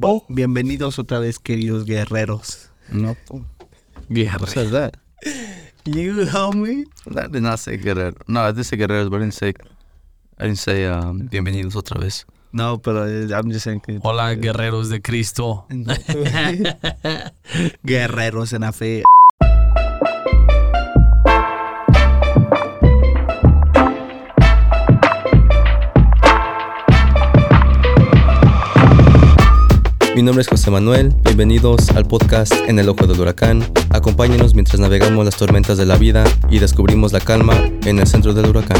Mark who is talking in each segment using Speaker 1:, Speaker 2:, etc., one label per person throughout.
Speaker 1: Oh. Bienvenidos otra vez, queridos guerreros.
Speaker 2: No,
Speaker 1: Guerreros.
Speaker 2: What is that?
Speaker 1: You homie.
Speaker 2: That did not say guerrero. No, I did say guerreros, but I didn't say, I didn't say um, bienvenidos otra vez.
Speaker 1: No, pero I'm just saying que...
Speaker 3: Hola, guerreros de Cristo.
Speaker 1: guerreros en la fe.
Speaker 4: Mi nombre es José Manuel, bienvenidos al podcast En el Ojo del Huracán. Acompáñenos mientras navegamos las tormentas de la vida y descubrimos la calma en el centro del huracán.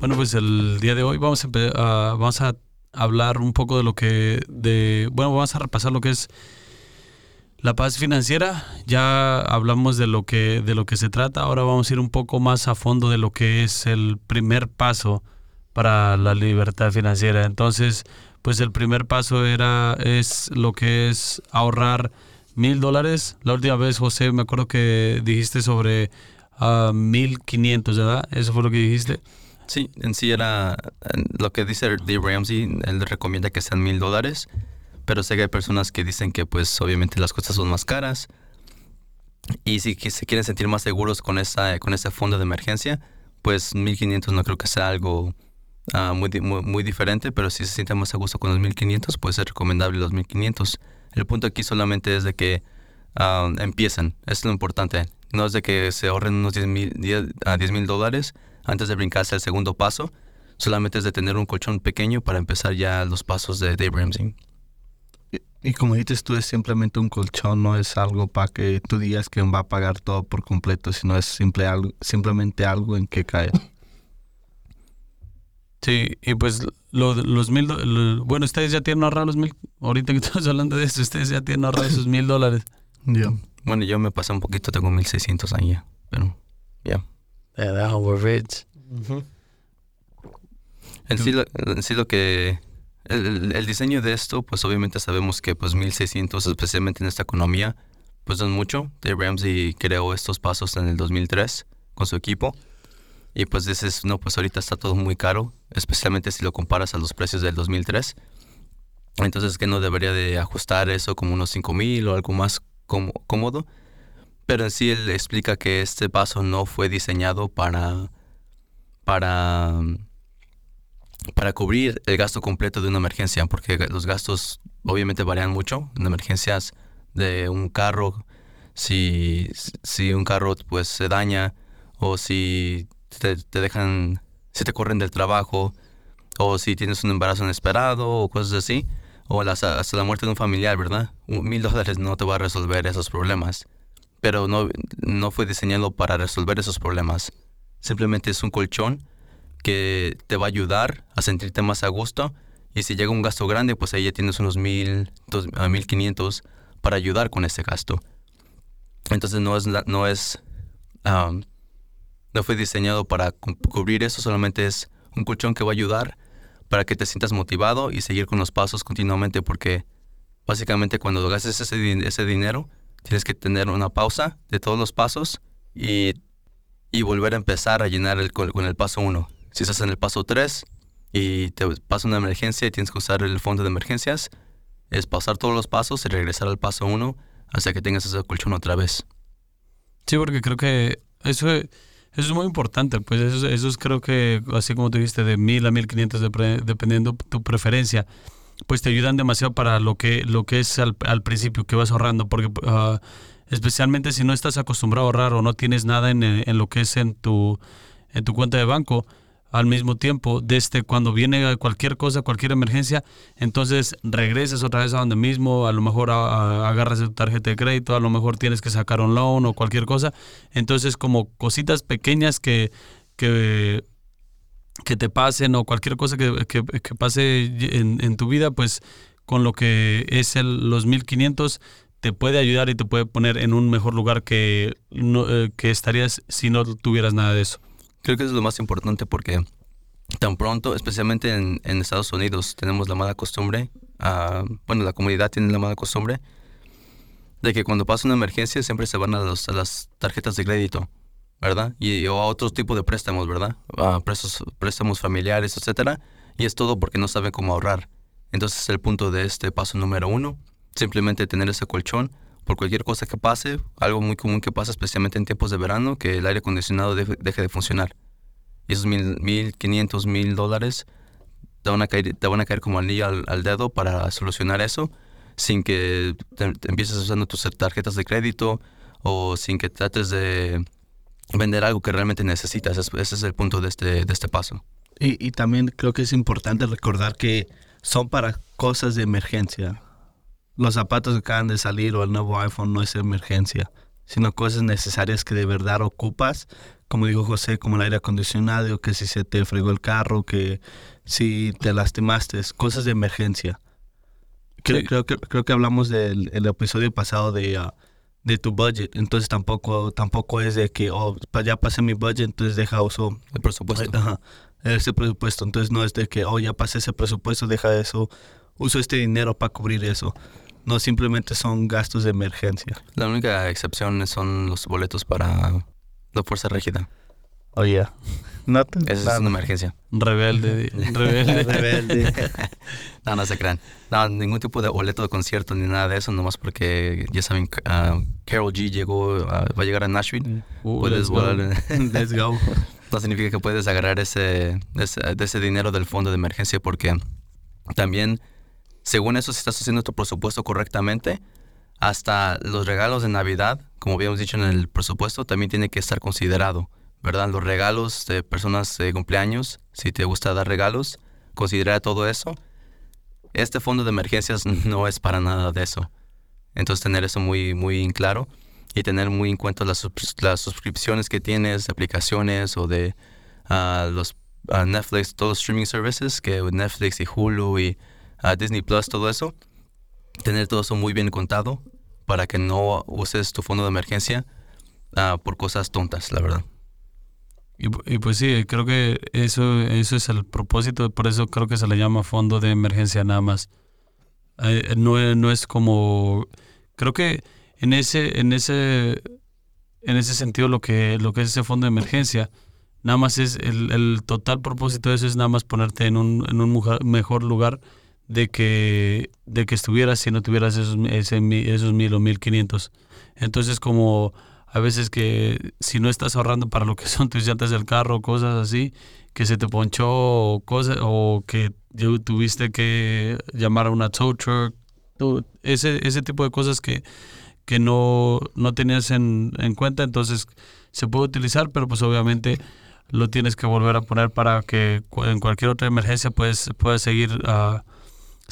Speaker 3: Bueno, pues el día de hoy vamos a, a- vamos a hablar un poco de lo que, de, bueno, vamos a repasar lo que es la paz financiera. Ya hablamos de lo que, de lo que se trata. Ahora vamos a ir un poco más a fondo de lo que es el primer paso para la libertad financiera. Entonces, pues el primer paso era, es lo que es ahorrar mil dólares. La última vez, José, me acuerdo que dijiste sobre ah, mil quinientos, ¿verdad? Eso fue lo que dijiste.
Speaker 4: Sí, en sí era lo que dice Dave Ramsey, él recomienda que sean mil dólares, pero sé que hay personas que dicen que pues obviamente las cosas son más caras y si se quieren sentir más seguros con esa con ese fondo de emergencia, pues 1500 no creo que sea algo ah, muy, muy diferente, pero si se sienten más a gusto con los 1500, puede ser recomendable los 1500. El punto aquí solamente es de que ah, empiezan, es lo importante. No es de que se ahorren unos 10 mil a 10 mil dólares antes de brincarse al segundo paso. Solamente es de tener un colchón pequeño para empezar ya los pasos de Dave Ramsey.
Speaker 1: Y como dices tú, es simplemente un colchón, no es algo para que tú digas que va a pagar todo por completo, sino es simple algo, simplemente algo en que caer.
Speaker 3: Sí, y pues lo, los mil, lo- bueno, ustedes ya tienen ahorrado los mil, ahorita que estamos hablando de esto, ustedes ya tienen ahorrado esos mil dólares.
Speaker 1: Ya.
Speaker 4: Bueno, yo me pasé un poquito, tengo 1600 ahí ya, pero ya.
Speaker 3: Yeah, that we're rich.
Speaker 4: En sí, lo, en sí lo que... El, el- diseño de esto, pues obviamente sabemos que pues 1600, especialmente en esta economía, pues es mucho. Dave Ramsey creó estos pasos en el 2003 con su equipo. Y pues dices, no, pues ahorita está todo muy caro, especialmente si lo comparas a los precios del 2003. Entonces que no debería de ajustar eso como unos 5000 o algo más cómo- cómodo. Pero en sí él explica que este paso no fue diseñado para... para para cubrir el gasto completo de una emergencia, porque los gastos obviamente varían mucho. En emergencias de un carro, si, si un carro pues se daña o si te, dejan, si te corren del trabajo o si tienes un embarazo inesperado o cosas así, o hasta la muerte de un familiar, ¿verdad? Mil dólares no te va a resolver esos problemas, pero no, no fue diseñado para resolver esos problemas. Simplemente es un colchón que te va a ayudar a sentirte más a gusto. Y si llega un gasto grande, pues ahí ya tienes unos mil, dos, a mil quinientos para ayudar con ese gasto. Entonces no es, no es, um, no fue diseñado para cu- cubrir eso, solamente es un colchón que va a ayudar para que te sientas motivado y seguir con los pasos continuamente, porque básicamente cuando gastes ese, ese dinero, tienes que tener una pausa de todos los pasos y, y volver a empezar a llenar el, con, el paso 1. Si estás en el paso 3 y te pasa una emergencia y tienes que usar el fondo de emergencias, es pasar todos los pasos y regresar al paso 1 hasta que tengas ese colchón otra vez.
Speaker 3: Sí, porque creo que eso, eso es muy importante, pues eso, eso es creo que, así como tú dijiste, de mil a mil quinientos, depre- dependiendo tu preferencia, pues te ayudan demasiado para lo que, lo que es al, principio, que vas ahorrando, porque ah, especialmente si no estás acostumbrado a ahorrar o no tienes nada en, en lo que es en tu, en tu cuenta de banco, al mismo tiempo, desde cuando viene cualquier cosa, cualquier emergencia, entonces regresas otra vez a donde mismo, a lo mejor agarras tu tarjeta de crédito, a lo mejor tienes que sacar un loan o cualquier cosa. Entonces, como cositas pequeñas que, que, que te pasen o cualquier cosa que, que- pase en, tu vida, pues con lo que es el, los 1500 te puede ayudar y te puede poner en un mejor lugar que, eh, que estarías si no tuvieras nada de eso.
Speaker 4: Creo que eso es lo más importante porque tan pronto, especialmente en, Estados Unidos, tenemos la mala costumbre, ah, bueno, la comunidad tiene la mala costumbre de que cuando pasa una emergencia siempre se van a, los- las tarjetas de crédito. ¿verdad? Y o a otro tipo de préstamos, ¿verdad? Préstamos, préstamos familiares, etcétera. Y es todo porque no saben cómo ahorrar. Entonces el punto de este paso número uno, simplemente tener ese colchón por cualquier cosa que pase, algo muy común que pasa especialmente en tiempos de verano, que el aire acondicionado deje, de funcionar. Y esos mil, mil quinientos mil dólares te van a caer, te van a caer como anillo al, al dedo para solucionar eso sin que te, te empieces usando tus tarjetas de crédito o sin que trates de vender algo que realmente necesitas. Es- Ese es el punto de este, de este paso.
Speaker 1: Y, y también creo que es importante recordar que son para cosas de emergencia. Los zapatos que acaban de salir o el nuevo iPhone no es emergencia, sino cosas necesarias que de verdad ocupas, como dijo José, como el aire acondicionado, que si se te fregó el carro, que si te lastimaste, cosas de emergencia. Creo,
Speaker 3: Sí.
Speaker 1: creo, que, creo que hablamos del el episodio pasado de, ah, de tu budget, entonces tampoco, tampoco es de que, oh, ya pasé mi budget, entonces deja uso
Speaker 4: El presupuesto.
Speaker 1: Ajá, ese presupuesto. Entonces no es de que, oh, ya pasé ese presupuesto, deja eso, uso este dinero para cubrir eso. No, simplemente son gastos de emergencia.
Speaker 4: La única excepción son los boletos para la fuerza rígida.
Speaker 1: Oh, yeah. Nothing.
Speaker 4: Esa es una emergencia.
Speaker 3: Rebelde, rebelde.
Speaker 1: Rebelde.
Speaker 4: No, no se crean. No, ningún tipo de boleto de concierto ni nada de eso, nomás porque ya saben, ah, Carol G llegó, ah, va a llegar a Nashville.
Speaker 3: Uh,
Speaker 4: puedes
Speaker 3: let's go.
Speaker 4: volar.
Speaker 1: Let's go.
Speaker 4: no significa que puedes agarrar ese, ese, ese dinero del fondo de emergencia porque también, según eso, si estás haciendo tu presupuesto correctamente, hasta los regalos de Navidad, como habíamos dicho en el presupuesto, también tiene que estar considerado, ¿verdad? Los regalos de personas de cumpleaños, si te gusta dar regalos, considera todo eso. Este fondo de emergencias no es para nada de eso. Entonces tener eso muy, muy claro y tener muy en cuenta las, las suscripciones que tienes, de aplicaciones o de ah, los ah, Netflix, todos los streaming services, que Netflix y Hulu y ah, Disney Plus, todo eso. Tener todo eso muy bien contado para que no uses tu fondo de emergencia ah, por cosas tontas, la verdad.
Speaker 3: Y, pu- y pues sí, creo que eso, eso es el propósito, por eso creo que se le llama fondo de emergencia nada más. No, no es como, creo que en ese, en ese, en ese sentido lo que, lo que es ese fondo de emergencia, nada más es el, el total propósito de eso es nada más ponerte en un, en un mejor lugar de que, de que estuvieras si no tuvieras esos, esos mil o mil quinientos. Entonces como a veces que si no estás ahorrando para lo que son tus llantas del carro, cosas así, que se te ponchó o cosas, o que tuviste que llamar a una tow truck, ese, ese tipo de cosas que, que no, no tenías en, en cuenta, entonces se puede utilizar, pero pues obviamente lo tienes que volver a poner para que en cualquier otra emergencia puedes, puedas seguir ah,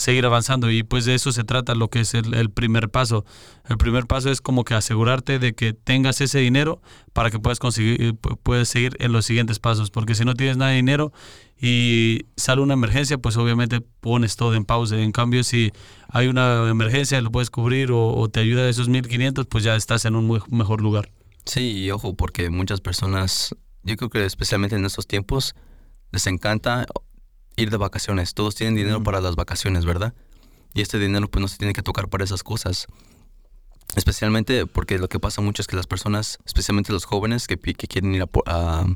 Speaker 3: seguir avanzando y pues de eso se trata lo que es el, primer paso. El primer paso es como que asegurarte de que tengas ese dinero para que puedas conseguir, pu- puedes seguir en los siguientes pasos, porque si no tienes nada de dinero y sale una emergencia, pues obviamente pones todo en pausa. En cambio, si hay una emergencia, lo puedes cubrir o, te ayuda esos 1500, pues ya estás en un muy- mejor lugar.
Speaker 4: Sí, y ojo, porque muchas personas, yo creo que especialmente en estos tiempos, les encanta ir de vacaciones. Todos tienen dinero
Speaker 1: Mm.
Speaker 4: para las vacaciones, ¿verdad? Y este dinero pues no se tiene que tocar para esas cosas. Especialmente porque lo que pasa mucho es que las personas, especialmente los jóvenes que, que quieren ir a, a-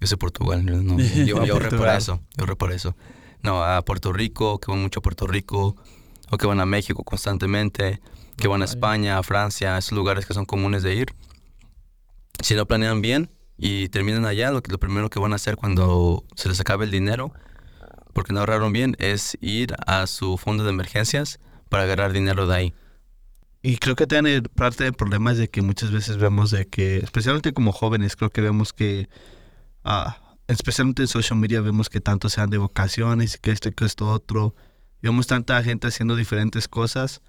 Speaker 4: yo sé Portugal, no, no, yo, yo
Speaker 1: Portugal.
Speaker 4: eso, yo por eso. No, a Puerto Rico, que van mucho a Puerto Rico, o que van a México constantemente, que van a. España, a Francia, a esos lugares que son comunes de ir. Si lo planean bien y terminan allá, lo, que- lo primero que van a hacer cuando se les acabe el dinero, porque no ahorraron bien, es ir a su fondo de emergencias para agarrar dinero de ahí.
Speaker 1: Y creo que también parte del problema es de que muchas veces vemos de que, especialmente como jóvenes, creo que vemos que, ah, especialmente en social media, vemos que tanto sean de vocaciones y que esto y que esto otro. Vemos tanta gente haciendo diferentes cosas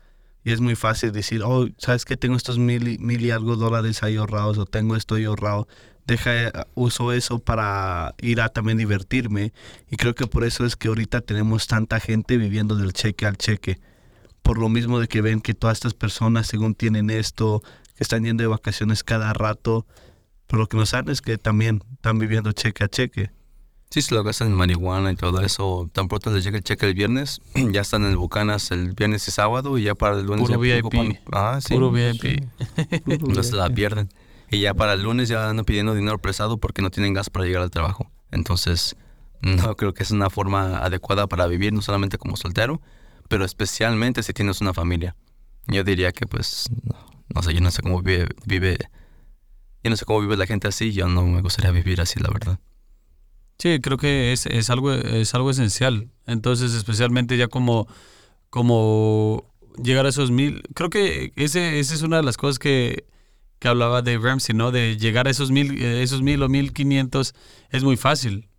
Speaker 1: y es muy fácil decir, oh, ¿sabes qué? Tengo estos mil mil y algo dólares ahí ahorrados o tengo esto ahí ahorrado. Deja, eh, uso eso para ir a también divertirme. Y creo que por eso es que ahorita tenemos tanta gente viviendo del cheque al cheque por lo mismo de que ven que todas estas personas según tienen esto, que están yendo de vacaciones cada rato, pero lo que no saben es que también están viviendo cheque a cheque.
Speaker 4: Sí, se lo gastan en marihuana y todo eso. Tan pronto les llega el cheque el viernes, ya están en el Bucanas el viernes y sábado y ya para el lunes
Speaker 3: Puro
Speaker 4: ya
Speaker 3: VIP.
Speaker 4: ocupan- Ah, sí.
Speaker 3: Puro VIP.
Speaker 4: Entonces la pierden. Y ya para el lunes ya andan pidiendo dinero prestado porque no tienen gas para llegar al trabajo. Entonces, no creo que es una forma adecuada para vivir, no solamente como soltero, pero especialmente si tienes una familia. Yo diría que pues, no, sé, yo no sé cómo vive, vive, yo no sé cómo vive la gente así, yo no me gustaría vivir así, la verdad.
Speaker 3: Sí, creo que es, es, algo, es algo esencial. Entonces, especialmente ya como, como llegar a esos mil, creo que ese, esa es una de las cosas que, que hablaba de Ramsey, ¿no? De llegar a esos mil, esos mil o mil quinientos es muy fácil.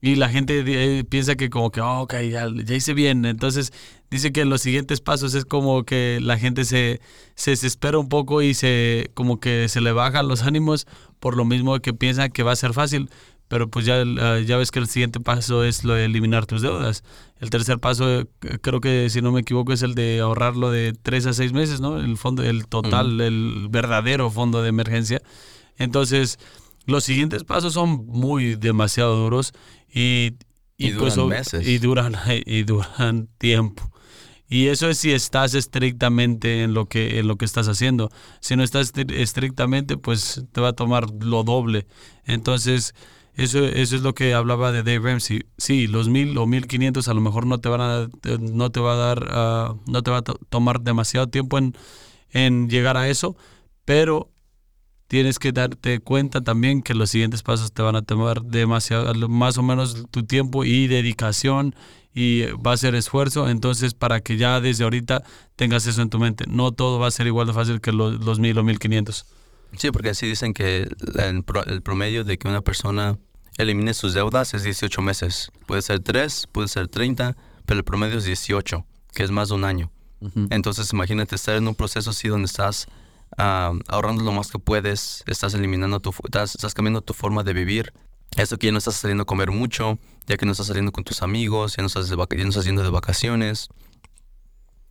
Speaker 3: Y la gente eh, piensa que como que, oh, ok, ya, hice bien. Entonces dice que los siguientes pasos es como que la gente se, se desespera un poco y se como que se le bajan los ánimos por lo mismo que piensa que va a ser fácil. Pero pues ya, ya ves que el siguiente paso es lo de eliminar tus deudas. El tercer paso, eh, creo que si no me equivoco, es el de ahorrarlo de tres a seis meses, ¿no? El fondo, el total, el verdadero fondo de emergencia. Entonces, los siguientes pasos son muy demasiado duros y,
Speaker 4: y, duran meses.
Speaker 3: Y duran, y duran tiempo. Y eso es si estás estrictamente en lo que en lo que estás haciendo. Si no estás estrictamente, pues te va a tomar lo doble. Entonces, eso, eso es lo que hablaba de Dave Ramsey. Sí, los mil o mil quinientos a lo mejor no te van a, no te va a dar, ah, no te va a tomar demasiado tiempo en, llegar a eso, pero tienes que darte cuenta también que los siguientes pasos te van a tomar demasiado, más o menos tu tiempo y dedicación y va a ser esfuerzo, entonces para que ya desde ahorita tengas eso en tu mente. No todo va a ser igual de fácil que los, mil o mil quinientos.
Speaker 4: Sí, porque así dicen que el, promedio de que una persona elimine sus deudas es 18 meses. Puede ser 3, puede ser 30, pero el promedio es 18, que es más de un año. Entonces imagínate estar en un proceso así donde estás ahorrando lo más que puedes, estás eliminando tu, estás, cambiando tu forma de vivir. Eso que ya no estás saliendo a comer mucho, ya que no estás saliendo con tus amigos, ya no estás, ya no estás yendo de vacaciones.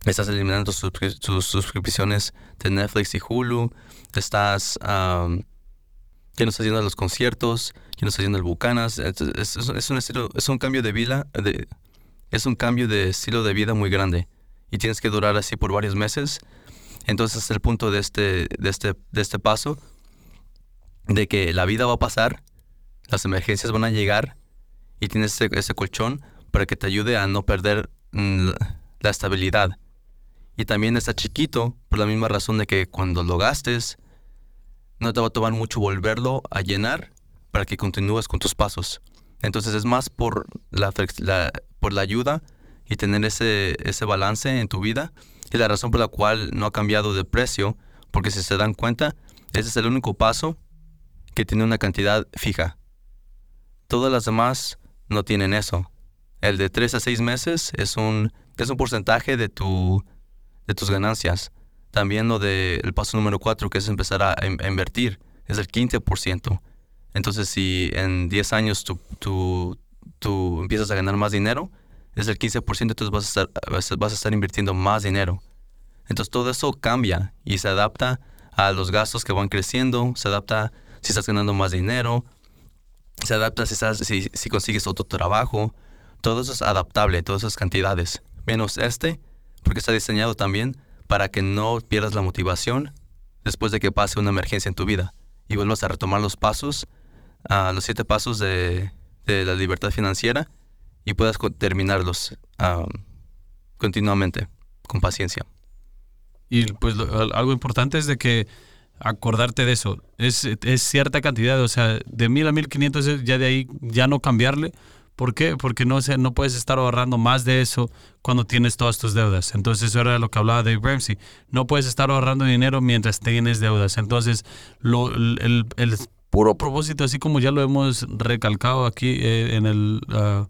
Speaker 4: Estás eliminando tus, suscripciones de Netflix y Hulu. Estás, ya no estás yendo a los conciertos, ya no estás yendo al Bucanas. Es, es, un es un cambio de vida, de, es un cambio de estilo de vida muy grande. Y tienes que durar así por varios meses entonces el punto de este, de este, de este paso, de que la vida va a pasar, las emergencias van a llegar y tienes ese, colchón para que te ayude a no perder mm, la estabilidad. Y también está chiquito por la misma razón de que cuando lo gastes, no te va a tomar mucho volverlo a llenar para que continúes con tus pasos. Entonces es más por la, por la ayuda y tener ese, ese balance en tu vida y la razón por la cual no ha cambiado de precio, porque si se dan cuenta, ese es el único paso que tiene una cantidad fija. Todas las demás no tienen eso. El de 3 a 6 meses es un, es un porcentaje de, tu, de tus ganancias. También lo del paso número 4, que es empezar a, invertir, es el 15%. Entonces, si en 10 años tú, tú, tú empiezas a ganar más dinero, es el 15%, entonces vas a, estar, vas a estar invirtiendo más dinero. Entonces todo eso cambia y se adapta a los gastos que van creciendo, se adapta si estás ganando más dinero, se adapta si, estás, si, si consigues otro trabajo. Todo eso es adaptable, todas esas cantidades. Menos este, porque está diseñado también para que no pierdas la motivación después de que pase una emergencia en tu vida y vuelvas a retomar los pasos, a los siete pasos de, de la libertad financiera y puedas terminarlos continuamente, con paciencia.
Speaker 3: Y pues algo importante es de que acordarte de eso. Es, es cierta cantidad, o sea, de mil a mil quinientos ya de ahí ya no cambiarle. ¿Por qué? Porque no, no puedes estar ahorrando más de eso cuando tienes todas tus deudas. Entonces, eso era lo que hablaba Dave Ramsey. No puedes estar ahorrando dinero mientras tienes deudas. Entonces, lo, el, puro propósito, así como ya lo hemos recalcado aquí eh, en el, ah,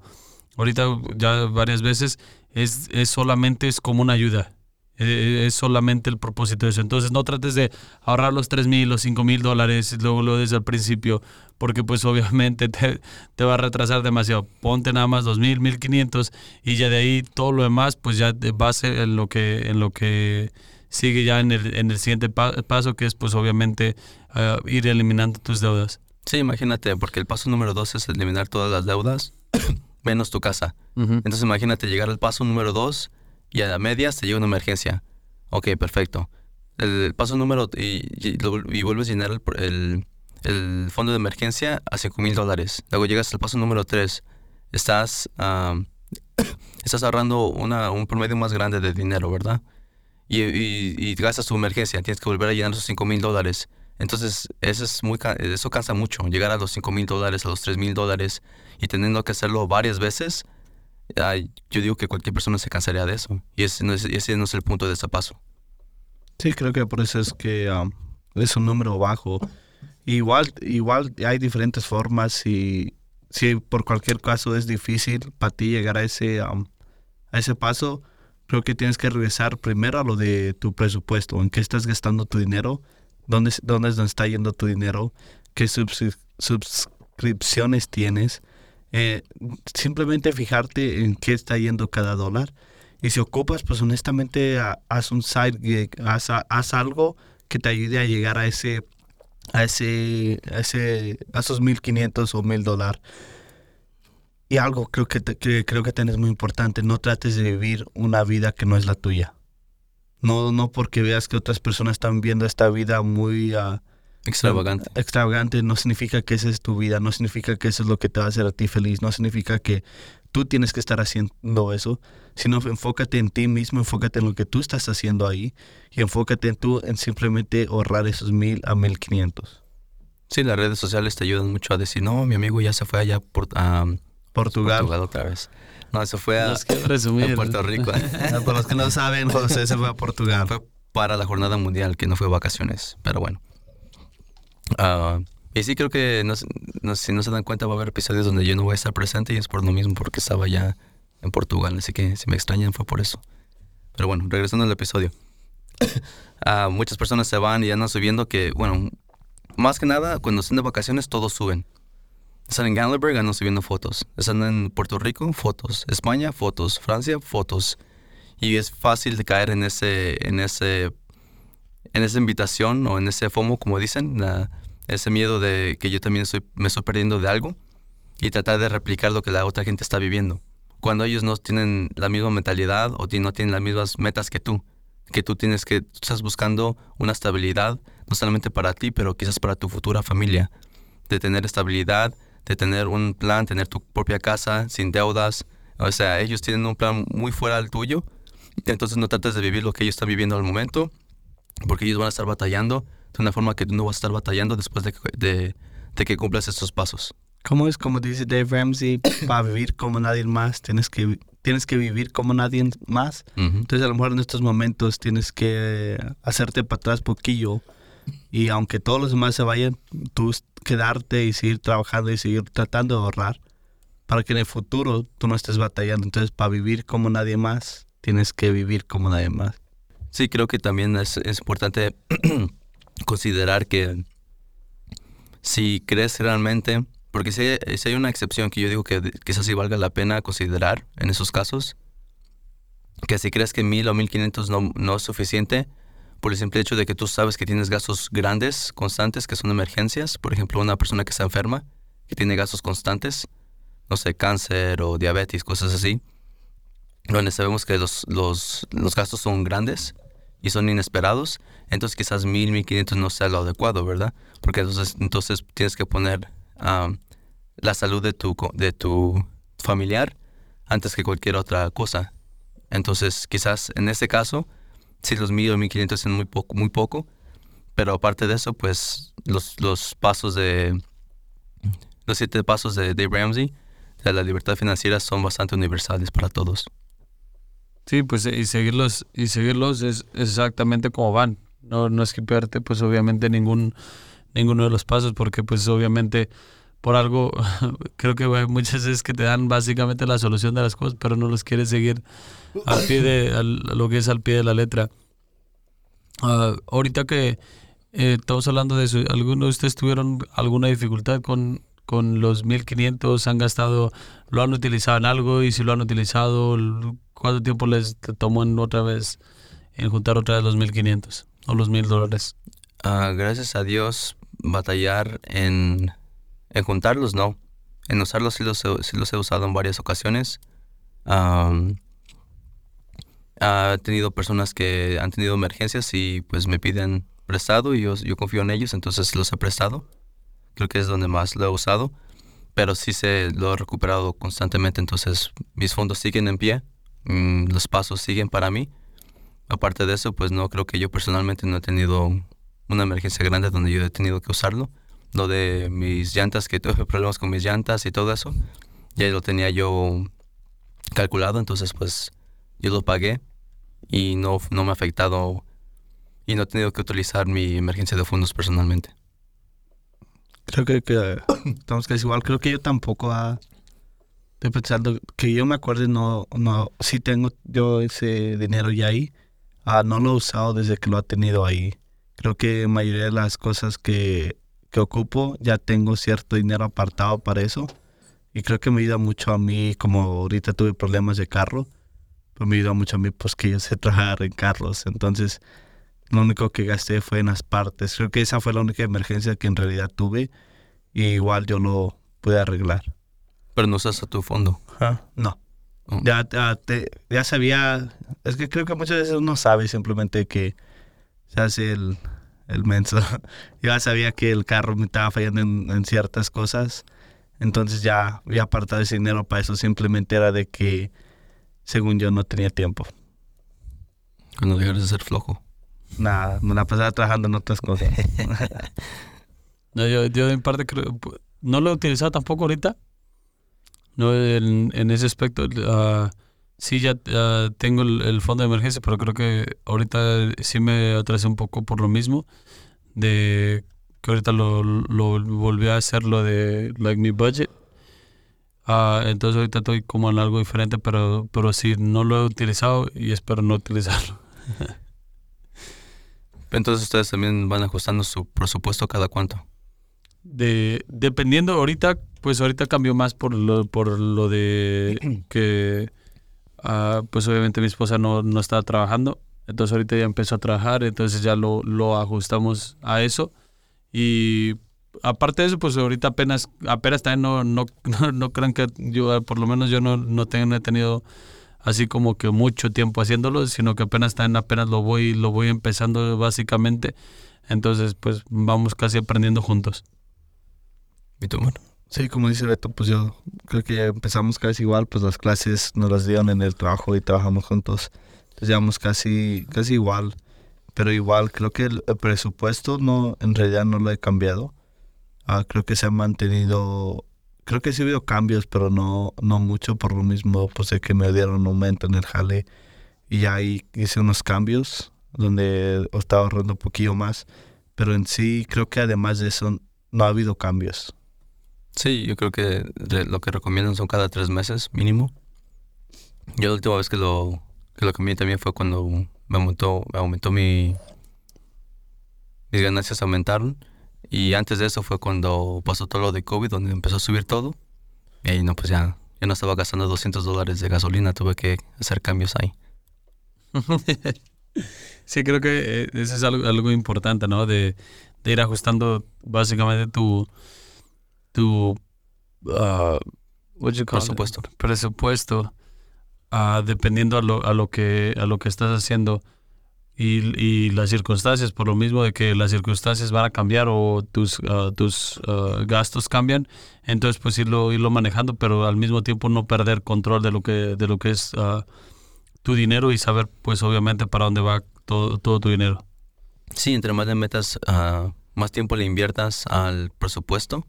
Speaker 3: ahorita ya varias veces, es, es solamente es como una ayuda. E, e, es solamente el propósito de eso. Entonces no trates de ahorrar los 3 mil o 5 mil dólares luego lo desde el principio, porque pues obviamente te, te, va a retrasar demasiado. Ponte nada más 2 mil, 1500 y ya de ahí todo lo demás pues ya va a en lo que, en lo que sigue ya en el, en el siguiente paso, que es pues obviamente ir eliminando tus deudas.
Speaker 4: Sí, imagínate, porque el paso número dos es eliminar todas las deudas menos tu casa. Entonces imagínate llegar al paso número dos y a medias te llega una emergencia. Ok, perfecto. el paso número y, y, vuelves a llenar el, el, fondo de emergencia a 5 mil dólares. Luego llegas al paso número 3. Estás, estás ahorrando una, un promedio más grande de dinero, ¿verdad? Y, y, gastas tu emergencia. Tienes que volver a llenar esos 5 mil dólares. Entonces, eso, es muy, eso cansa mucho. Llegar a los 5 mil dólares, a los 3 mil dólares y teniendo que hacerlo varias veces. yo digo que cualquier persona se cansaría de eso. Y ese no es, ese no es el punto de ese paso.
Speaker 1: Sí, creo que por eso es que um, es un número bajo. Igual, igual hay diferentes formas y si por cualquier caso es difícil para ti llegar a ese, um, a ese paso, creo que tienes que regresar primero a lo de tu presupuesto, en qué estás gastando tu dinero, dónde, dónde, dónde está yendo tu dinero, qué suscripciones tienes. Eh, simplemente fijarte en qué está yendo cada dólar y si ocupas, pues honestamente, haz un side haz, haz, algo que te ayude a llegar a ese, a ese, a ese, a esos 1500 o 1000 dólares. Y algo creo que, que, creo que es muy importante, no trates de vivir una vida que no es la tuya. No, no porque veas que otras personas están viendo esta vida muy uh,
Speaker 4: extravagante.
Speaker 1: extravagante, no significa que esa es tu vida, no significa que eso es lo que te va a hacer a ti feliz, no significa que tú tienes que estar haciendo eso, sino enfócate en ti mismo, enfócate en lo que tú estás haciendo ahí y enfócate en tú en simplemente ahorrar esos mil a mil quinientos.
Speaker 4: Sí, las redes sociales te ayudan mucho a decir, no, mi amigo ya se fue allá por
Speaker 1: Portugal.
Speaker 4: Portugal otra vez. No, eso fue a, Puerto Rico.
Speaker 1: Para los que no saben, José se fue a Portugal.
Speaker 4: Fue para la jornada mundial, que no fue vacaciones, pero bueno. Uh, y sí creo que, no, si no se dan cuenta, va a haber episodios donde yo no voy a estar presente y es por lo mismo, porque estaba ya en Portugal, así que si me extrañan fue por eso. Pero bueno, regresando al episodio. Ah, muchas personas se van y andan subiendo que, bueno, más que nada, cuando están de vacaciones todos suben. Están en Gallenberg, andan subiendo fotos. Están en Puerto Rico, fotos. España, fotos. Francia, fotos. Y es fácil de caer en ese, en ese, en esa invitación o en ese FOMO, como dicen, ese miedo de que yo también estoy, me estoy perdiendo de algo y tratar de replicar lo que la otra gente está viviendo. Cuando ellos no tienen la misma mentalidad o no tienen las mismas metas que tú, que tú tienes que, tú estás buscando una estabilidad, no solamente para ti, pero quizás para tu futura familia, de tener estabilidad, de tener un plan, tener tu propia casa sin deudas. O sea, ellos tienen un plan muy fuera del tuyo, entonces no trates de vivir lo que ellos están viviendo al momento, porque ellos van a estar batallando de una forma que tú no vas a estar batallando después de, de, de que cumplas estos pasos.
Speaker 1: ¿Cómo es como dice Dave Ramsey? Para vivir como nadie más, tienes que, tienes que vivir como nadie más. Entonces a lo mejor en estos momentos tienes que hacerte para atrás poquillo y aunque todos los demás se vayan, tú quedarte y seguir trabajando y seguir tratando de ahorrar para que en el futuro tú no estés batallando. Entonces para vivir como nadie más, tienes que vivir como nadie más.
Speaker 4: Sí, creo que también es, es importante considerar que si crees realmente, porque si hay, una excepción que yo digo que quizás sí valga la pena considerar en esos casos, que si crees que mil o mil quinientos no, no es suficiente, por el simple hecho de que tú sabes que tienes gastos grandes, constantes, que son emergencias, por ejemplo, una persona que está enferma, que tiene gastos constantes, no sé, cáncer o diabetes, cosas así, donde sabemos que los, los, los gastos son grandes, y son inesperados, entonces quizás 1000, 1500 no sea lo adecuado, ¿verdad? Porque entonces, entonces tienes que poner la salud de tu, de tu familiar antes que cualquier otra cosa. Entonces quizás en este caso, si los 1000 o 1500 son muy poco, muy poco, pero aparte de eso, pues los, los pasos de, los siete pasos de Dave Ramsey de la libertad financiera son bastante universales para todos.
Speaker 3: Sí, pues y seguirlos, y seguirlos es exactamente como van. No, no esquiparte, pues obviamente ningún, ninguno de los pasos, porque pues obviamente por algo, creo que muchas veces que te dan básicamente la solución de las cosas, pero no los quieres seguir al pie de, lo que es al pie de la letra. Uh, ahorita que eh, estamos hablando de eso, ¿alguno de ustedes tuvieron alguna dificultad con, con los 1500? ¿Han gastado, lo han utilizado en algo? Y si lo han utilizado, ¿Cuánto tiempo les tomó en otra vez, en juntar otra vez los 1500 o los 1000 dólares?
Speaker 4: Ah, gracias a Dios, batallar en, en juntarlos, no. En usarlos sí los, los he usado en varias ocasiones. Ha tenido personas que han tenido emergencias y pues me piden prestado y yo, yo confío en ellos, entonces los he prestado. Creo que es donde más lo he usado, pero sí se lo he recuperado constantemente, entonces mis fondos siguen en pie, mm, los pasos siguen para mí. Aparte de eso, pues no creo que yo personalmente no he tenido una emergencia grande donde yo he tenido que usarlo. Lo de mis llantas, que tuve problemas con mis llantas y todo eso, ya lo tenía yo calculado, entonces pues yo lo pagué y no, no me ha afectado y no he tenido que utilizar mi emergencia de fondos personalmente.
Speaker 1: Creo que, que estamos casi igual. Creo que yo tampoco ha... Estoy pensando que yo me acuerdo, no, no, sí tengo yo ese dinero ya ahí. Ah, no lo he usado desde que lo ha tenido ahí. Creo que mayoría de las cosas que, que ocupo ya tengo cierto dinero apartado para eso. Y creo que me ayuda mucho a mí, como ahorita tuve problemas de carro, pues me ayuda mucho a mí, pues que yo sé trabajar en carros. Entonces, lo único que gasté fue en las partes. Creo que esa fue la única emergencia que en realidad tuve. Y igual yo lo pude arreglar.
Speaker 4: Pero no usas a tu fondo.
Speaker 1: No.
Speaker 4: Oh.
Speaker 1: Ya, ya, te- ya sabía. Es que creo que muchas veces uno sabe simplemente que se hace el, el menso. Yo ya sabía que el carro me estaba fallando en, en ciertas cosas. Entonces ya había apartado ese dinero para eso. Simplemente era de que, según yo, no tenía tiempo.
Speaker 4: Cuando dejares de ser flojo.
Speaker 1: Nada, me la pasaba trabajando en otras cosas.
Speaker 3: No, yo, yo en parte creo, no lo he utilizado tampoco ahorita. No, en, en ese aspecto, ah, sí ya ah, tengo el, el fondo de emergencia, pero creo que ahorita sí me atrasé un poco por lo mismo, de que ahorita lo, lo volví a hacer lo de like mi budget. Ah, entonces ahorita estoy como en algo diferente, pero, pero sí, no lo he utilizado y espero no utilizarlo.
Speaker 4: Entonces ustedes también van ajustando su presupuesto cada cuánto.
Speaker 3: De, dependiendo ahorita, pues ahorita cambió más por lo, por lo de que, ah, pues obviamente mi esposa no, no estaba trabajando, entonces ahorita ya empezó a trabajar, entonces ya lo, lo ajustamos a eso. Y aparte de eso, pues ahorita apenas, apenas también no, no, no, no crean que yo, por lo menos yo no, no, tengo, no he tenido así como que mucho tiempo haciéndolo, sino que apenas también apenas lo voy, lo voy empezando básicamente. Entonces, pues vamos casi aprendiendo juntos.
Speaker 4: ¿Y tú, Omar?
Speaker 1: Sí, como dice Beto, pues yo creo que empezamos casi igual, pues las clases nos las dieron en el trabajo y trabajamos juntos. Entonces llevamos casi, casi igual. Pero igual, creo que el, el presupuesto no, en realidad no lo he cambiado. Ah, creo que se ha mantenido, creo que sí ha habido cambios, pero no, no mucho por lo mismo, pues de que me dieron un aumento en el jale. Y ahí hice unos cambios donde estaba ahorrando un poquillo más. Pero en sí, creo que además de eso, no ha habido cambios.
Speaker 4: Sí, yo creo que lo que recomiendan son cada tres meses mínimo. Yo la última vez que lo, que lo cambié también fue cuando me aumentó, me aumentó mi... Mis ganancias aumentaron. Y antes de eso fue cuando pasó todo lo de COVID, donde empezó a subir todo. Y ahí no, pues ya, ya no estaba gastando 200 dólares de gasolina, tuve que hacer cambios ahí.
Speaker 3: Sí, creo que eh, eso es algo, algo importante, ¿no? De, de ir ajustando básicamente tu, tu what you call it?
Speaker 4: Presupuesto.
Speaker 3: presupuesto ah, dependiendo a lo, a lo que a lo que estás haciendo y, y las circunstancias por lo mismo de que las circunstancias van a cambiar o tus ah, tus ah, gastos cambian entonces pues irlo irlo manejando pero al mismo tiempo no perder control de lo que de lo que es ah, tu dinero y saber pues obviamente para dónde va todo, todo tu dinero
Speaker 4: Sí, entre más le metas, más tiempo le inviertas al presupuesto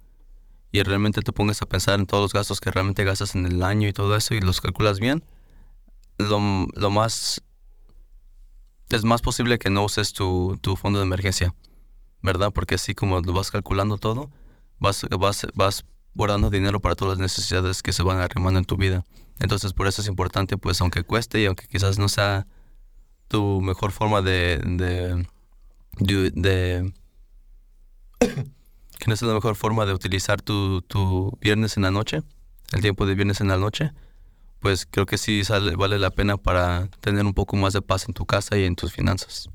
Speaker 4: y realmente te pongas a pensar en todos los gastos que realmente gastas en el año y todo eso y los calculas bien, lo, lo más... Es más posible que no uses tu, tu fondo de emergencia, ¿verdad? Porque así como lo vas calculando todo, vas, vas, vas guardando dinero para todas las necesidades que se van arrimando en tu vida. Entonces por eso es importante, pues aunque cueste y aunque quizás no sea tu mejor forma de, de, que no es la mejor forma de utilizar tu, tu viernes en la noche, el tiempo de viernes en la noche, pues creo que sí sale, vale la pena para tener un poco más de paz en tu casa y en tus finanzas.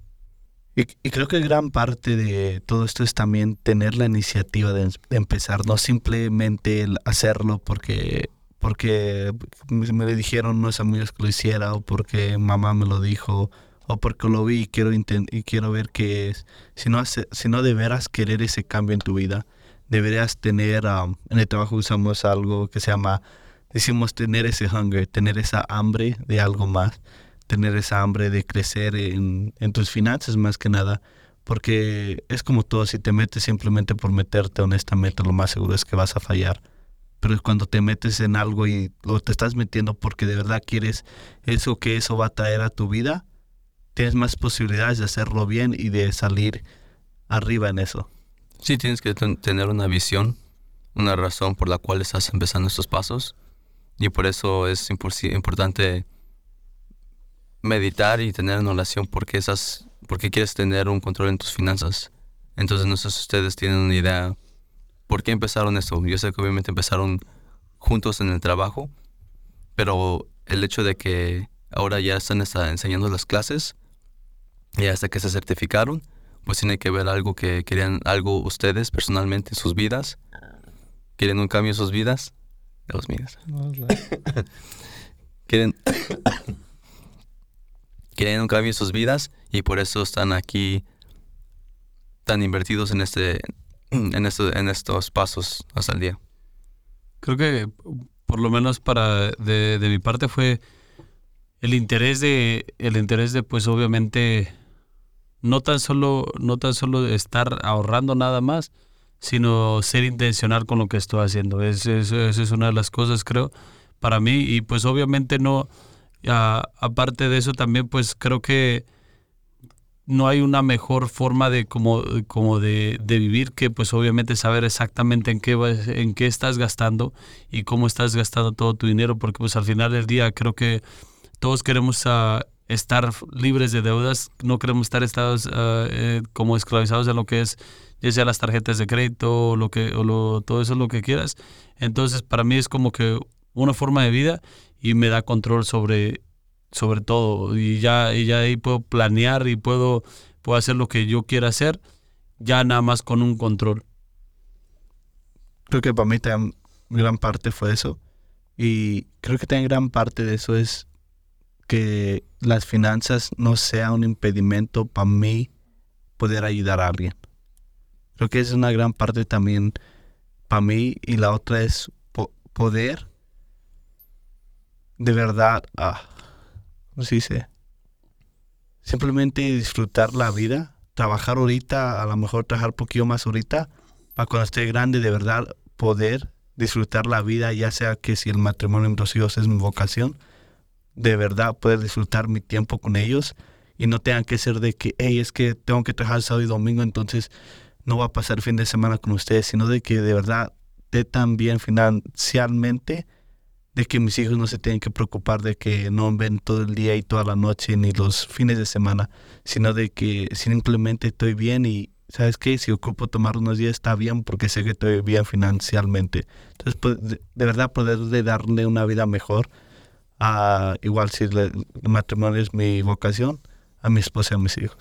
Speaker 1: Y, y creo que gran parte de todo esto es también tener la iniciativa de, de empezar, no simplemente hacerlo porque, porque me, le dijeron unos amigos que lo hiciera o porque mamá me lo dijo o porque lo vi y quiero, y quiero ver qué es. Si no, si no de veras querer ese cambio en tu vida, deberías tener, um, en el trabajo usamos algo que se llama, decimos tener ese hunger, tener esa hambre de algo más, tener esa hambre de crecer en, en tus finanzas más que nada, porque es como todo, si te metes simplemente por meterte, honestamente lo más seguro es que vas a fallar. Pero cuando te metes en algo y lo te estás metiendo porque de verdad quieres eso que eso va a traer a tu vida, tienes más posibilidades de hacerlo bien y de salir arriba en eso.
Speaker 4: Sí, tienes que tener una visión, una razón por la cual estás empezando estos pasos. Y por eso es importante meditar y tener una oración porque, esas, porque quieres tener un control en tus finanzas. Entonces no sé si ustedes tienen una idea por qué empezaron esto. Yo sé que obviamente empezaron juntos en el trabajo, pero el hecho de que ahora ya están enseñando las clases y hasta que se certificaron, pues tiene que ver algo que querían, algo ustedes personalmente en sus vidas. ¿Quieren un cambio en sus vidas? De los míos. quieren, quieren un cambio en sus vidas y por eso están aquí tan invertidos en este, en, esto, en estos pasos hasta el día.
Speaker 3: Creo que por lo menos para de, de mi parte fue el interés de el interés de pues obviamente no tan solo, no tan solo estar ahorrando nada más, sino ser intencional con lo que estoy haciendo. Esa es, una de las cosas, creo, para mí. Y pues obviamente no, aparte de eso también, pues creo que no hay una mejor forma de como, como de, de, vivir que pues obviamente saber exactamente en qué, en qué estás gastando y cómo estás gastando todo tu dinero, porque pues al final del día creo que todos queremos a estar libres de deudas, no queremos estar estados ah, eh, como esclavizados de lo que es, ya sea las tarjetas de crédito lo que, todo eso, lo que quieras. Entonces, para mí es como que una forma de vida y me da control sobre, sobre todo. Y ya, y ya ahí puedo planear y puedo, puedo hacer lo que yo quiera hacer, ya nada más con un control.
Speaker 1: Creo que para mí también gran parte fue eso. Y creo que también gran parte de eso es que las finanzas no sea un impedimento para mí poder ayudar a alguien. Creo que es una gran parte también para mí y la otra es poder de verdad, ah, ¿cómo se dice? Simplemente disfrutar la vida, trabajar ahorita, a lo mejor trabajar un poquito más ahorita, para cuando esté grande de verdad poder disfrutar la vida, ya sea que si el matrimonio hijos es mi vocación, de verdad poder disfrutar mi tiempo con ellos y no tengan que ser de que, hey, es que tengo que trabajar sábado y domingo, entonces no va a pasar fin de semana con ustedes, sino de que de verdad esté tan bien financieramente de que mis hijos no se tienen que preocupar de que no ven todo el día y toda la noche ni los fines de semana, sino de que simplemente estoy bien y ¿sabes qué? Si ocupo tomar unos días está bien porque sé que estoy bien financieramente. Entonces, pues, de, verdad poder darle una vida mejor igual si el matrimonio es mi vocación, a mi esposa y a mis hijos.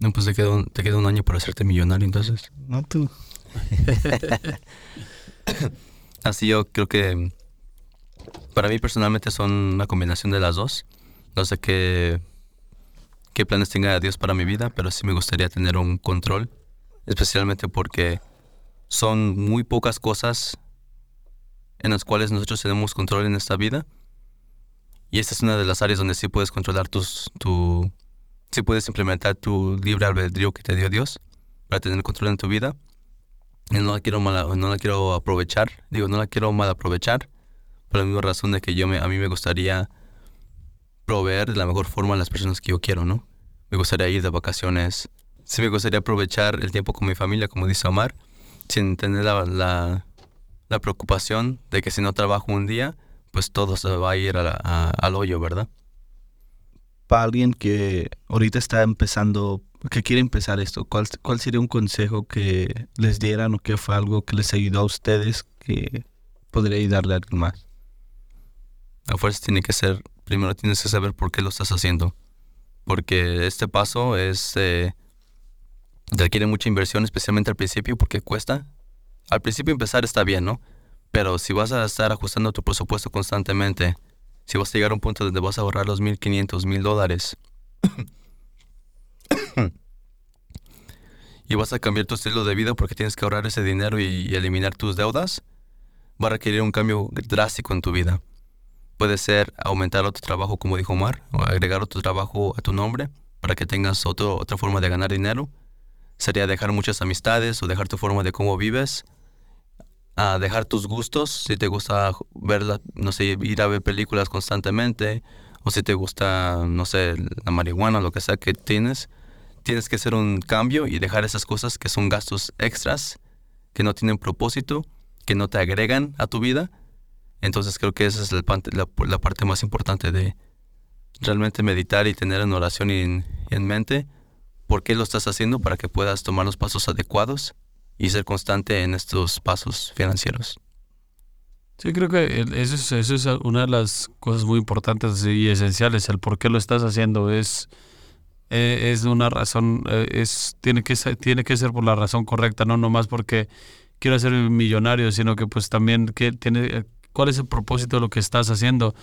Speaker 4: No, pues te queda un, te queda un año para hacerte millonario entonces.
Speaker 1: No tú.
Speaker 4: Así yo creo que para mí personalmente son una combinación de las dos. No sé qué, qué planes tenga Dios para mi vida, pero sí me gustaría tener un control, especialmente porque son muy pocas cosas en las cuales nosotros tenemos control en esta vida y esta es una de las áreas donde sí puedes controlar tus, tu, sí puedes implementar tu libre albedrío que te dio Dios para tener control en tu vida. Y no la quiero mal, no la quiero aprovechar, digo, no la quiero mal aprovechar por la misma razón de que yo me, a mí me gustaría proveer de la mejor forma a las personas que yo quiero, ¿no? Me gustaría ir de vacaciones, sí me gustaría aprovechar el tiempo con mi familia, como dice Omar, sin tener la, la, la preocupación de que si no trabajo un día, pues todo se va a ir al hoyo, ¿verdad?
Speaker 1: Para alguien que ahorita está empezando, que quiere empezar esto, ¿cuál, ¿cuál sería un consejo que les dieran o que fue algo que les ayudó a ustedes que podría ayudarle a alguien más?
Speaker 4: A fuerza tiene que ser, primero tienes que saber por qué lo estás haciendo. Porque este paso es, eh, requiere mucha inversión, especialmente al principio, porque cuesta. Al principio empezar está bien, ¿no? Pero si vas a estar ajustando tu presupuesto constantemente, si vas a llegar a un punto donde vas a ahorrar los 1.500, 1.000 dólares, y vas a cambiar tu estilo de vida porque tienes que ahorrar ese dinero y, eliminar tus deudas, va a requerir un cambio drástico en tu vida. Puede ser aumentar otro trabajo, como dijo Omar, o agregar otro trabajo a tu nombre para que tengas otro, otra forma de ganar dinero. Sería dejar muchas amistades o dejar tu forma de cómo vives. A dejar tus gustos, si te gusta ver, no sé, ir a ver películas constantemente, o si te gusta, no sé, la marihuana, lo que sea que tienes, tienes que hacer un cambio y dejar esas cosas que son gastos extras, que no tienen propósito, que no te agregan a tu vida. Entonces creo que esa es la, parte más importante de realmente meditar y tener en oración y en, mente por qué lo estás haciendo para que puedas tomar los pasos adecuados y ser constante en estos pasos financieros.
Speaker 3: Sí, creo que eso es, eso es una de las cosas muy importantes y esenciales, el por qué lo estás haciendo. Es, eh, es una razón, eh, es, tiene, que tiene que ser por la razón correcta, no nomás porque quiero ser millonario, sino que pues también que tiene, cuál es el propósito de lo que estás haciendo.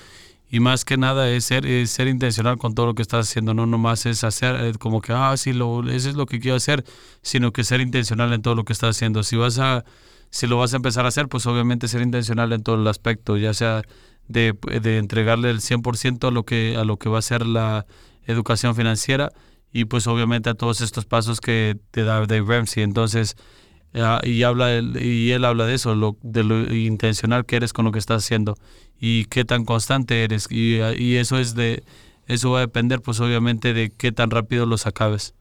Speaker 3: Y más que nada es ser, ser intencional con todo lo que estás haciendo, no nomás es hacer eh, como que, ah, sí, lo, eso es lo que quiero hacer, sino que ser intencional en todo lo que estás haciendo. Si vas a, si lo vas a empezar a hacer, pues obviamente ser intencional en todo el aspecto, ya sea de, de entregarle el 100% a lo, que, a lo que va a ser la, educación financiera y pues obviamente a todos estos pasos que te da Dave Ramsey. Entonces, y, habla y él habla de eso, lo, de lo intencional que eres con lo que estás haciendo y qué tan constante eres. Y, y eso es de eso va a depender pues obviamente de qué tan rápido los acabes.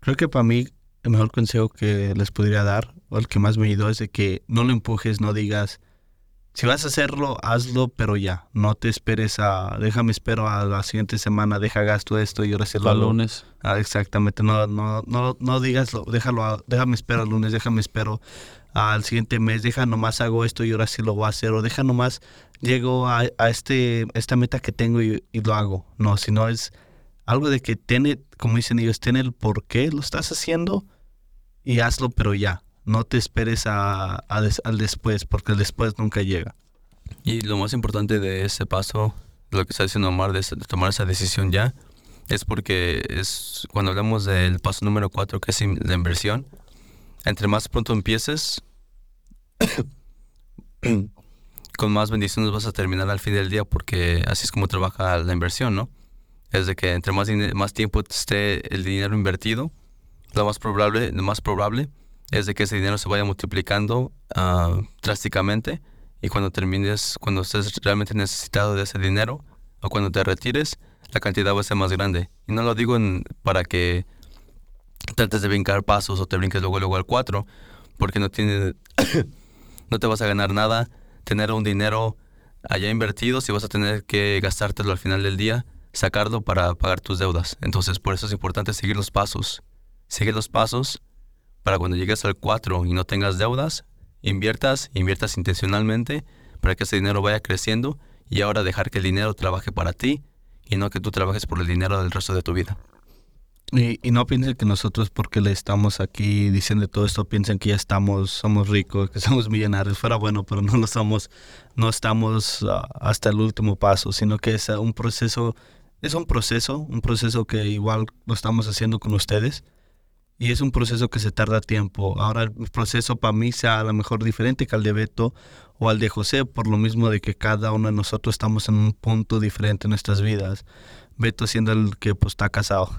Speaker 1: Creo que para mí el mejor consejo que les podría dar, o el que más me ayudó, es de que no lo empujes, no digas, si vas a hacerlo, hazlo, pero ya. No te esperes a, déjame espero a la siguiente semana, deja gasto esto y ahora se lo
Speaker 3: lunes.
Speaker 1: Ah, exactamente, no, no, no, no digas, déjalo, déjame espero al lunes, déjame espero al siguiente mes, deja nomás hago esto y ahora sí lo voy a hacer, o deja nomás llego a, a este, esta meta que tengo y, lo hago. No, sino es algo de que tiene, como dicen ellos, tiene el por qué lo estás haciendo y hazlo, pero ya no te esperes a, al después, porque el después nunca llega.
Speaker 4: Y lo más importante de ese paso, lo que está diciendo Omar, de, tomar esa decisión ya, es porque es cuando hablamos del paso número cuatro, que es la inversión, entre más pronto empieces, con más bendiciones vas a terminar al fin del día, porque así es como trabaja la inversión, ¿no? Es de que entre más, más tiempo esté el dinero invertido, lo más probable, lo más probable es de que ese dinero se vaya multiplicando uh, drásticamente y cuando termines, cuando estés realmente necesitado de ese dinero o cuando te retires, la cantidad va a ser más grande. Y no lo digo para que trates de brincar pasos o te brinques luego, luego al 4, porque no, tiene, no te vas a ganar nada tener un dinero allá invertido si vas a tener que gastártelo al final del día, sacarlo para pagar tus deudas. Entonces, por eso es importante seguir los pasos. Sigue los pasos para cuando llegues al 4 y no tengas deudas, inviertas, inviertas intencionalmente para que ese dinero vaya creciendo y ahora dejar que el dinero trabaje para ti y no que tú trabajes por el dinero del resto de tu vida.
Speaker 1: Y, no piensen que nosotros porque le estamos aquí diciendo todo esto, piensen que ya estamos, somos ricos, que somos millonarios. Fuera bueno, pero no lo somos, no estamos ah, hasta el último paso, sino que es un proceso, es un proceso, un proceso que igual lo estamos haciendo con ustedes y es un proceso que se tarda tiempo. Ahora el proceso para mí sea a lo mejor diferente que al de Beto o al de José, por lo mismo de que cada uno de nosotros estamos en un punto diferente en nuestras vidas. Beto siendo el que pues está casado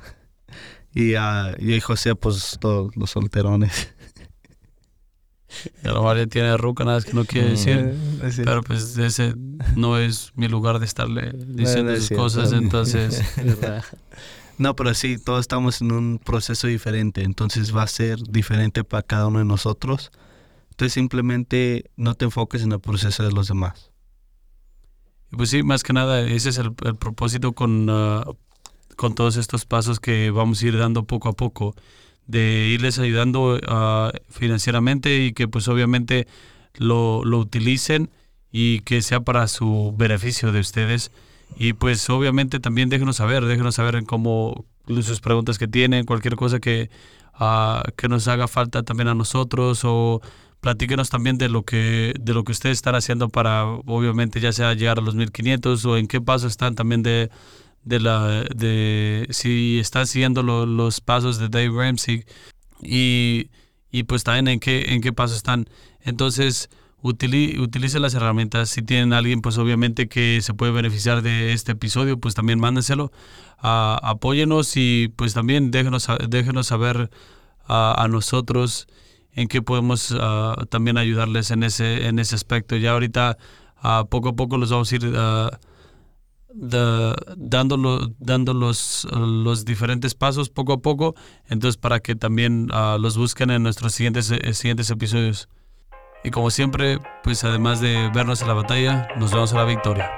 Speaker 1: y, uh, y José pues todos los solterones.
Speaker 3: Y a lo mejor tiene ruca, nada es que no quiere mm. decir. Pero pues ese no es mi lugar de estarle diciendo esas cosas, entonces...
Speaker 1: No, pero sí, todos estamos en un proceso diferente, entonces va a ser diferente para cada uno de nosotros. Entonces simplemente no te enfoques en el proceso de los demás.
Speaker 3: Pues sí, más que nada, ese es el, propósito con, ah, con todos estos pasos que vamos a ir dando poco a poco, de irles ayudando uh, financieramente y que pues obviamente lo, lo utilicen y que sea para su beneficio de ustedes y pues obviamente también déjenos saber, déjenos saber en cómo sus preguntas que tienen, cualquier cosa que, uh, que nos haga falta también a nosotros o platíquenos también de lo que de lo que ustedes están haciendo para obviamente ya sea llegar a los 1500 o en qué paso están también de de la de si están siguiendo los pasos de Dave Ramsey y, y pues también en qué en qué paso están. Entonces utilice las herramientas si tienen alguien pues obviamente que se puede beneficiar de este episodio pues también mándenselo uh, apóyenos y pues también déjenos déjenos saber a nosotros en qué podemos uh, también ayudarles en ese, en ese aspecto. Ya ahorita poco a poco los vamos a ir dando, dando los, los diferentes pasos poco a poco, entonces para que también los busquen en nuestros siguientes, eh, siguientes episodios. Y como siempre, pues además de vernos en la batalla, nos vemos a la victoria.